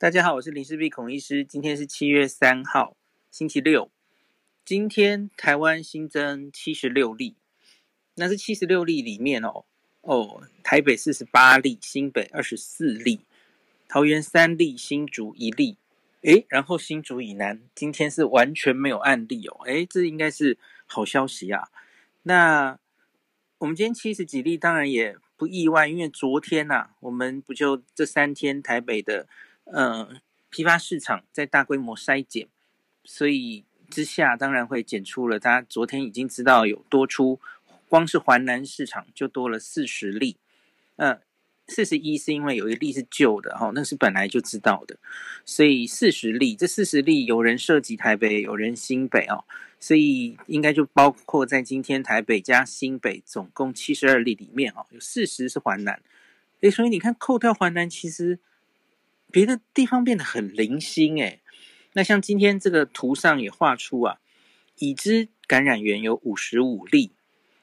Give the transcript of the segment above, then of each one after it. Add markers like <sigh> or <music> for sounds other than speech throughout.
大家好，我是林氏璧孔医师。今天是七月三号，星期六。今天台湾新增七十六例，那这七十六例里面哦，哦，台北四十八例，新北二十四例，桃园三例，新竹一例。诶，然后新竹以南今天是完全没有案例哦。诶，这应该是好消息啊。那我们今天七十几例，当然也不意外，因为昨天呐、啊，我们不就这三天台北的。呃，批发市场在大规模筛检，所以之下当然会检出了。他昨天已经知道有多出，光是环南市场就多了四十例。呃，四十一是因为有一例是旧的哈、哦，那是本来就知道的，所以四十例，这四十例有人涉及台北，有人新北哦，所以应该就包括在今天台北加新北总共七十二例里面哦，有四十是环南。诶，所以你看扣掉环南，其实。别的地方变得很零星诶，那像今天这个图上也画出啊，已知感染源有五十五例，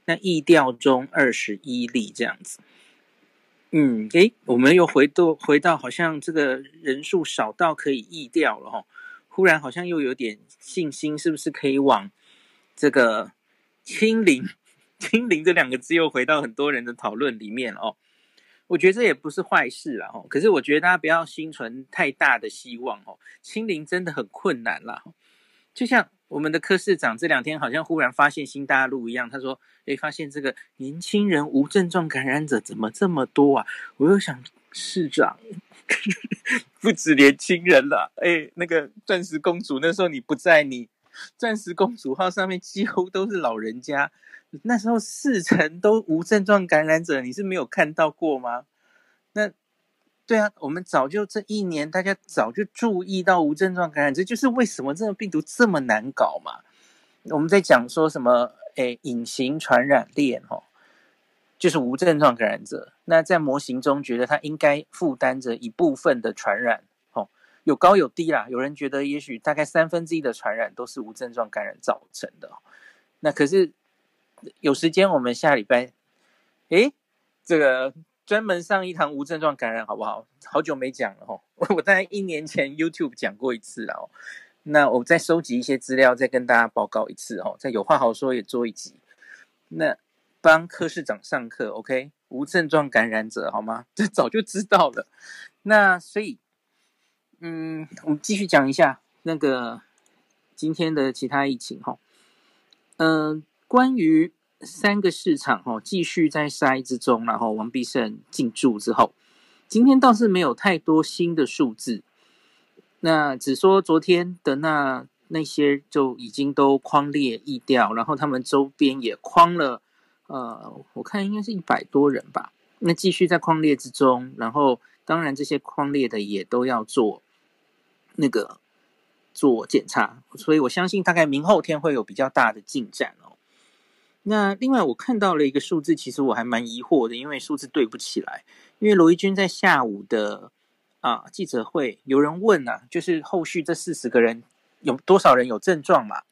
那疫调中二十一例这样子。嗯，诶，我们又回到回到好像这个人数少到可以疫调了哈，忽然好像又有点信心，是不是可以往这个清零？清零这两个字又回到很多人的讨论里面哦。我觉得这也不是坏事啦，吼！可是我觉得大家不要心存太大的希望，哦！清零真的很困难啦，就像我们的柯市长这两天好像忽然发现新大陆一样，他说：“诶，发现这个年轻人无症状感染者怎么这么多啊？”我又想，市长 <laughs> 不止年轻人了，诶，那个钻石公主那时候你不在，你钻石公主号上面几乎都是老人家。那时候四成都无症状感染者，你是没有看到过吗？那对啊，我们早就这一年，大家早就注意到无症状感染者，就是为什么这个病毒这么难搞嘛？我们在讲说什么？诶，隐形传染链哦，就是无症状感染者。那在模型中，觉得他应该负担着一部分的传染哦，有高有低啦。有人觉得，也许大概三分之一的传染都是无症状感染造成的。那可是。有时间，我们下礼拜，诶，这个专门上一堂无症状感染，好不好？好久没讲了哈，我大概一年前 YouTube 讲过一次了哦。那我再收集一些资料，再跟大家报告一次哦。再有话好说，也做一集。那帮科室长上课，OK？无症状感染者好吗？这早就知道了。那所以，嗯，我们继续讲一下那个今天的其他疫情哈。嗯。关于三个市场哈，继续在筛之中，然后王必胜进驻之后，今天倒是没有太多新的数字，那只说昨天的那那些就已经都框列疫调，然后他们周边也框了，呃，我看应该是一百多人吧，那继续在框列之中，然后当然这些框列的也都要做那个做检查，所以我相信大概明后天会有比较大的进展哦。那另外，我看到了一个数字，其实我还蛮疑惑的，因为数字对不起来。因为罗一钧在下午的啊记者会，有人问啊，就是后续这四十个人有多少人有症状嘛？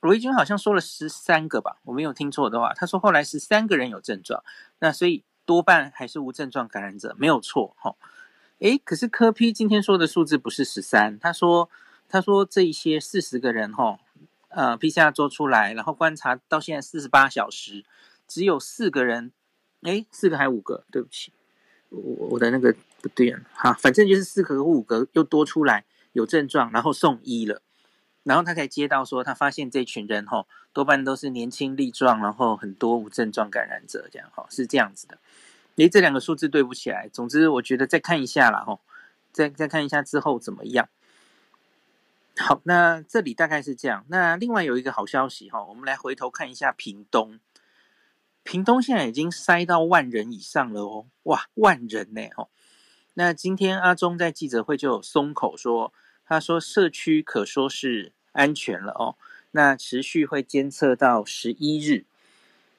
罗一钧好像说了十三个吧，我没有听错的话，他说后来十三个人有症状，那所以多半还是无症状感染者，没有错哈。诶，可是柯 P 今天说的数字不是十三，他说他说这一些四十个人哈。呃，PCR 做出来，然后观察到现在四十八小时，只有四个人，诶，四个还五个？对不起，我我的那个不对啊，哈，反正就是四个和五个又多出来有症状，然后送医了，然后他才接到说他发现这群人吼多半都是年轻力壮，然后很多无症状感染者这样哈，是这样子的。诶，这两个数字对不起来，总之我觉得再看一下啦吼，再再看一下之后怎么样。好，那这里大概是这样。那另外有一个好消息哈，我们来回头看一下屏东。屏东现在已经筛到万人以上了哦，哇，万人呢哦。那今天阿中在记者会就有松口说，他说社区可说是安全了哦。那持续会监测到十一日。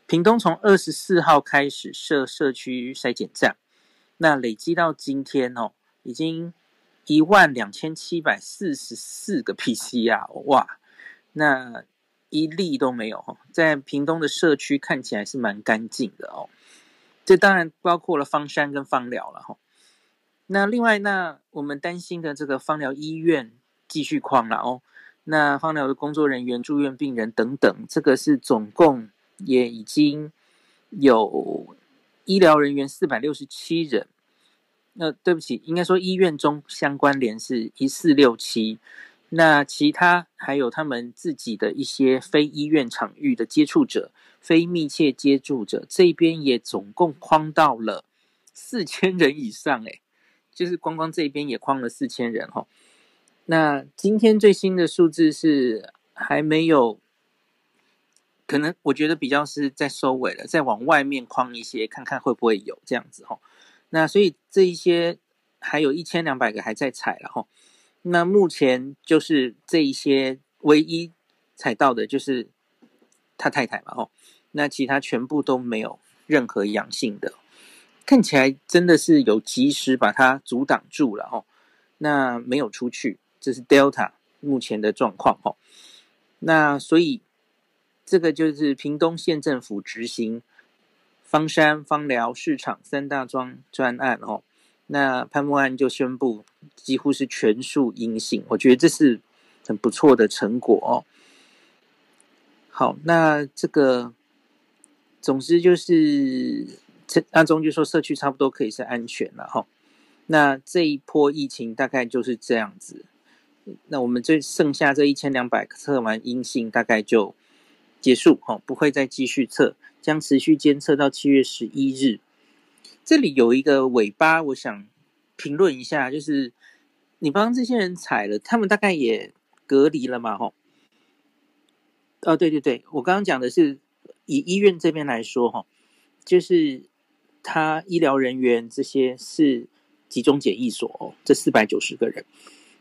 屏东从二十四号开始设社区筛检站，那累积到今天哦，已经。一万两千七百四十四个 PCR，哇，那一例都没有哈，在屏东的社区看起来是蛮干净的哦。这当然包括了方山跟方寮了哈。那另外，那我们担心的这个方疗医院继续框了哦。那方疗的工作人员、住院病人等等，这个是总共也已经有医疗人员四百六十七人。那对不起，应该说医院中相关联是一四六七。那其他还有他们自己的一些非医院场域的接触者、非密切接触者，这边也总共框到了四千人以上，诶，就是光光这边也框了四千人哈。那今天最新的数字是还没有，可能我觉得比较是在收尾了，再往外面框一些，看看会不会有这样子哈。那所以这一些还有一千两百个还在采了哈。那目前就是这一些唯一采到的就是他太太嘛哈。那其他全部都没有任何阳性的，看起来真的是有及时把它阻挡住了哈。那没有出去。这是 Delta 目前的状况哈，那所以这个就是屏东县政府执行方山方疗市场三大桩专案哦，那潘慕安就宣布几乎是全数阴性，我觉得这是很不错的成果哦。好，那这个总之就是阿中就说社区差不多可以是安全了哈，那这一波疫情大概就是这样子。那我们这剩下这一千两百测完阴性，大概就结束哈，不会再继续测，将持续监测到七月十一日。这里有一个尾巴，我想评论一下，就是你帮这些人采了，他们大概也隔离了嘛？吼，哦，对对对，我刚刚讲的是以医院这边来说哈，就是他医疗人员这些是集中检疫所哦，这四百九十个人。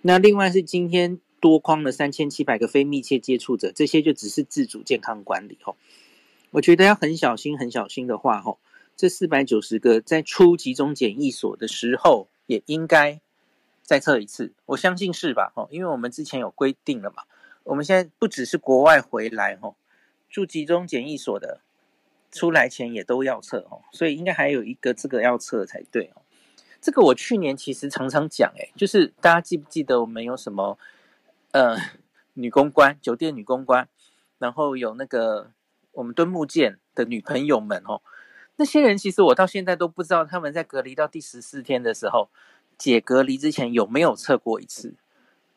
那另外是今天多框了三千七百个非密切接触者，这些就只是自主健康管理吼。我觉得要很小心、很小心的话吼，这四百九十个在出集中检疫所的时候也应该再测一次，我相信是吧？吼，因为我们之前有规定了嘛，我们现在不只是国外回来吼，住集中检疫所的出来前也都要测吼，所以应该还有一个这个要测才对哦。这个我去年其实常常讲，哎，就是大家记不记得我们有什么，呃，女公关，酒店女公关，然后有那个我们敦木舰的女朋友们哦，那些人其实我到现在都不知道他们在隔离到第十四天的时候，解隔离之前有没有测过一次，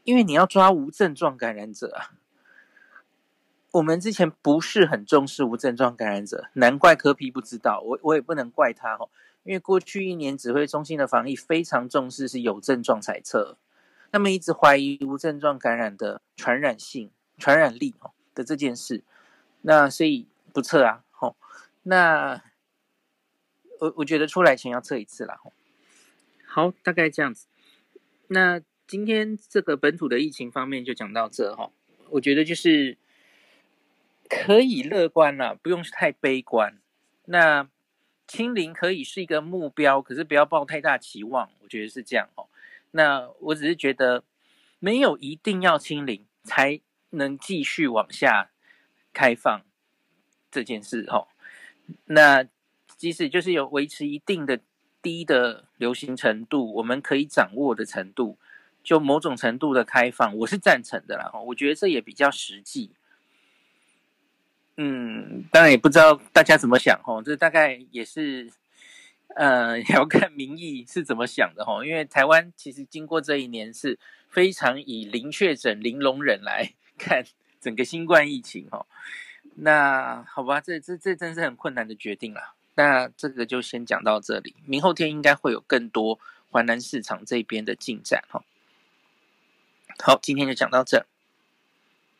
因为你要抓无症状感染者啊。我们之前不是很重视无症状感染者，难怪柯皮不知道，我我也不能怪他哦。因为过去一年指挥中心的防疫非常重视是有症状才测，那么一直怀疑无症状感染的传染性、传染力哦的这件事，那所以不测啊，吼，那我我觉得出来前要测一次啦，吼，好，大概这样子。那今天这个本土的疫情方面就讲到这哈，我觉得就是可以乐观啦，不用太悲观。那。清零可以是一个目标，可是不要抱太大期望，我觉得是这样哦。那我只是觉得没有一定要清零才能继续往下开放这件事哦。那即使就是有维持一定的低的流行程度，我们可以掌握的程度，就某种程度的开放，我是赞成的啦。我觉得这也比较实际。嗯，当然也不知道大家怎么想哦，这大概也是，呃，<laughs> 要看民意是怎么想的哦。因为台湾其实经过这一年是非常以零确诊、零容忍来看整个新冠疫情哦。那好吧，这这这真是很困难的决定了。那这个就先讲到这里，明后天应该会有更多华南市场这边的进展哦。好，今天就讲到这。